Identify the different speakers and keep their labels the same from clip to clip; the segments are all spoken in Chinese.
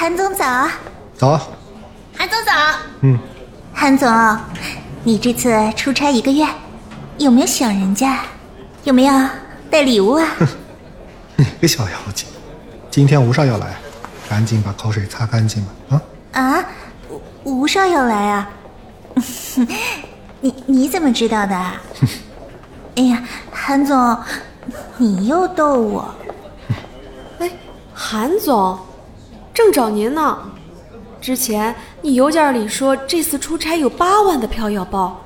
Speaker 1: 韩总早，
Speaker 2: 早，
Speaker 1: 韩总早。
Speaker 2: 嗯，
Speaker 1: 韩总，你这次出差一个月，有没有想人家？有没有带礼物啊？
Speaker 2: 你个 小妖精，今天吴少要来，赶紧把口水擦干净吧。啊，
Speaker 1: 啊，吴吴少要来啊？你你怎么知道的？哎呀，韩总，你又逗我。
Speaker 3: 哎，韩总，正找您呢。之前你邮件里说这次出差有八万的票要报，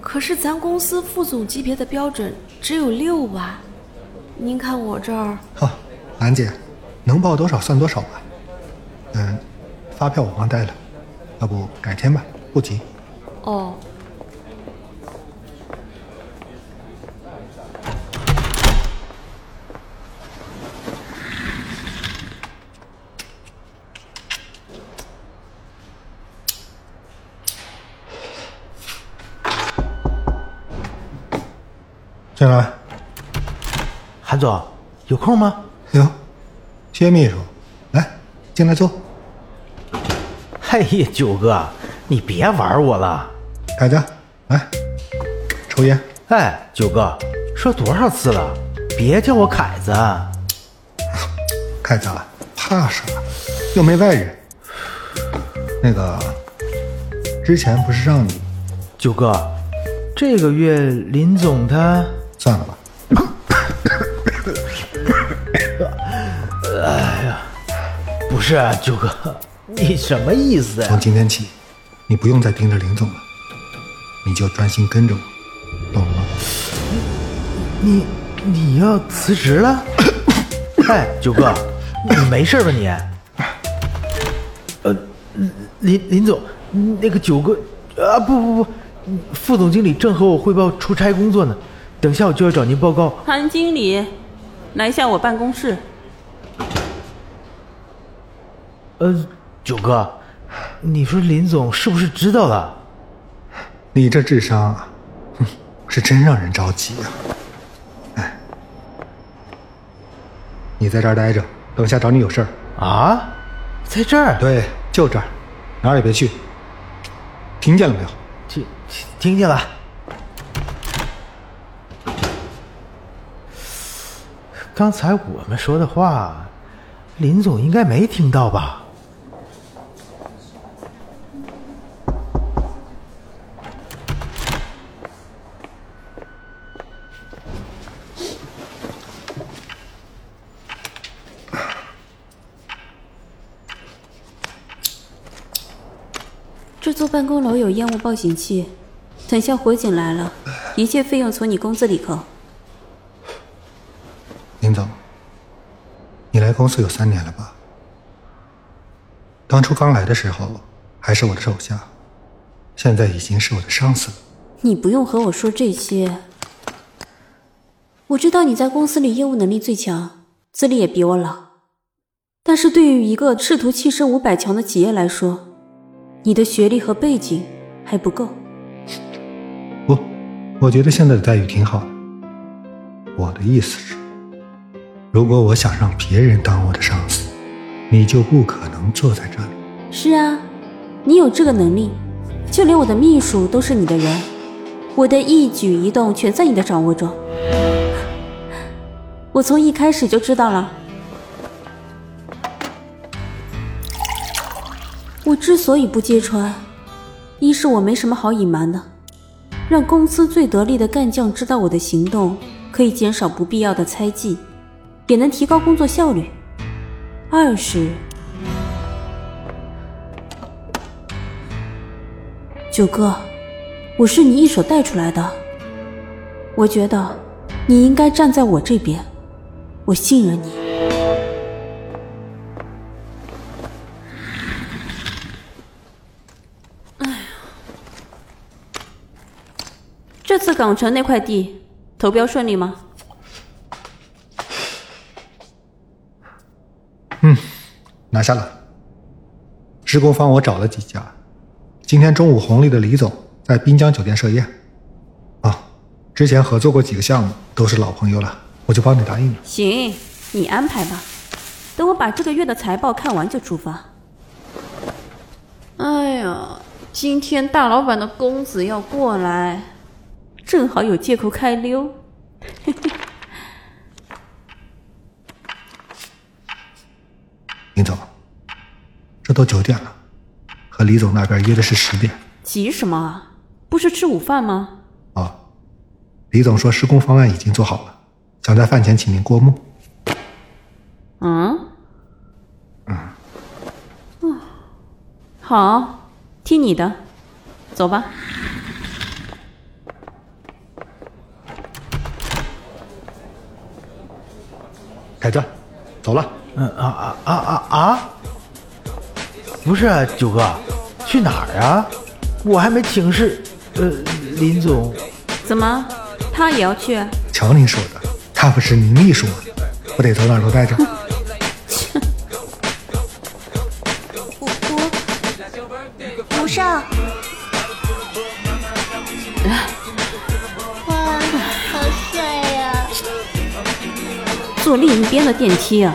Speaker 3: 可是咱公司副总级别的标准只有六万。您看我这儿，
Speaker 2: 好，兰姐，能报多少算多少吧。嗯，发票我忘带了，要不改天吧，不急。
Speaker 3: 哦，
Speaker 2: 进来。
Speaker 4: 韩总，有空吗？
Speaker 2: 哟，薛秘书，来，进来坐。
Speaker 4: 哎呀，九哥，你别玩我了。
Speaker 2: 凯子，来，抽烟。
Speaker 4: 哎，九哥，说多少次了，别叫我凯子。
Speaker 2: 凯子，怕啥？又没外人。那个，之前不是让你
Speaker 4: 九哥，这个月林总他……
Speaker 2: 算了吧。
Speaker 4: 哎呀不是啊，九哥，你什么意思
Speaker 2: 从？今天起，你不用再盯着林总了，你就专心跟着我，懂了吗？
Speaker 4: 你你要辞职了？哎，九哥，你没事吧你？呃，林林总，那个九哥啊，不不不，副总经理正和我汇报出差工作呢，等下我就要找您报告。
Speaker 5: 韩经理，来一下我办公室。
Speaker 4: 呃，九哥，你说林总是不是知道了？
Speaker 2: 你这智商啊，哼，是真让人着急啊！哎，你在这儿待着，等下找你有事儿。
Speaker 4: 啊，在这儿？
Speaker 2: 对，就这儿，哪儿也别去。听见了没有？
Speaker 4: 听听听见了。刚才我们说的话，林总应该没听到吧？
Speaker 5: 这座办公楼有烟雾报警器，等下火警来了，一切费用从你工资里扣。
Speaker 2: 林总，你来公司有三年了吧？当初刚来的时候还是我的手下，现在已经是我的上司了。
Speaker 5: 你不用和我说这些，我知道你在公司里业务能力最强，资历也比我老。但是对于一个试图跻身五百强的企业来说，你的学历和背景还不够。
Speaker 2: 不，我觉得现在的待遇挺好的。我的意思是，如果我想让别人当我的上司，你就不可能坐在这里。
Speaker 5: 是啊，你有这个能力，就连我的秘书都是你的人，我的一举一动全在你的掌握中。我从一开始就知道了。我之所以不揭穿，一是我没什么好隐瞒的，让公司最得力的干将知道我的行动，可以减少不必要的猜忌，也能提高工作效率；二是。九哥，我是你一手带出来的，我觉得你应该站在我这边，我信任你。哎这次港城那块地投标顺利吗？
Speaker 2: 拿下了。施工方我找了几家，今天中午红利的李总在滨江酒店设宴。啊，之前合作过几个项目，都是老朋友了，我就帮你答应了。
Speaker 5: 行，你安排吧。等我把这个月的财报看完就出发。哎呀今天大老板的公子要过来，正好有借口开溜。
Speaker 2: 林总，这都九点了，和李总那边约的是十点。
Speaker 5: 急什么啊？不是吃午饭吗？
Speaker 2: 啊，李总说施工方案已经做好了，想在饭前请您过目。
Speaker 5: 嗯？嗯。好，听你的，走吧。
Speaker 2: 凯子，走了。
Speaker 4: 嗯啊啊啊啊啊！不是啊，九哥，去哪儿啊？我还没请示，呃，林总。
Speaker 5: 怎么，他也要去？
Speaker 2: 瞧您说的，他不是您秘书吗？不得走哪儿都带着。
Speaker 1: 吴吴吴少，哇，好帅呀！
Speaker 5: 坐另一边的电梯啊。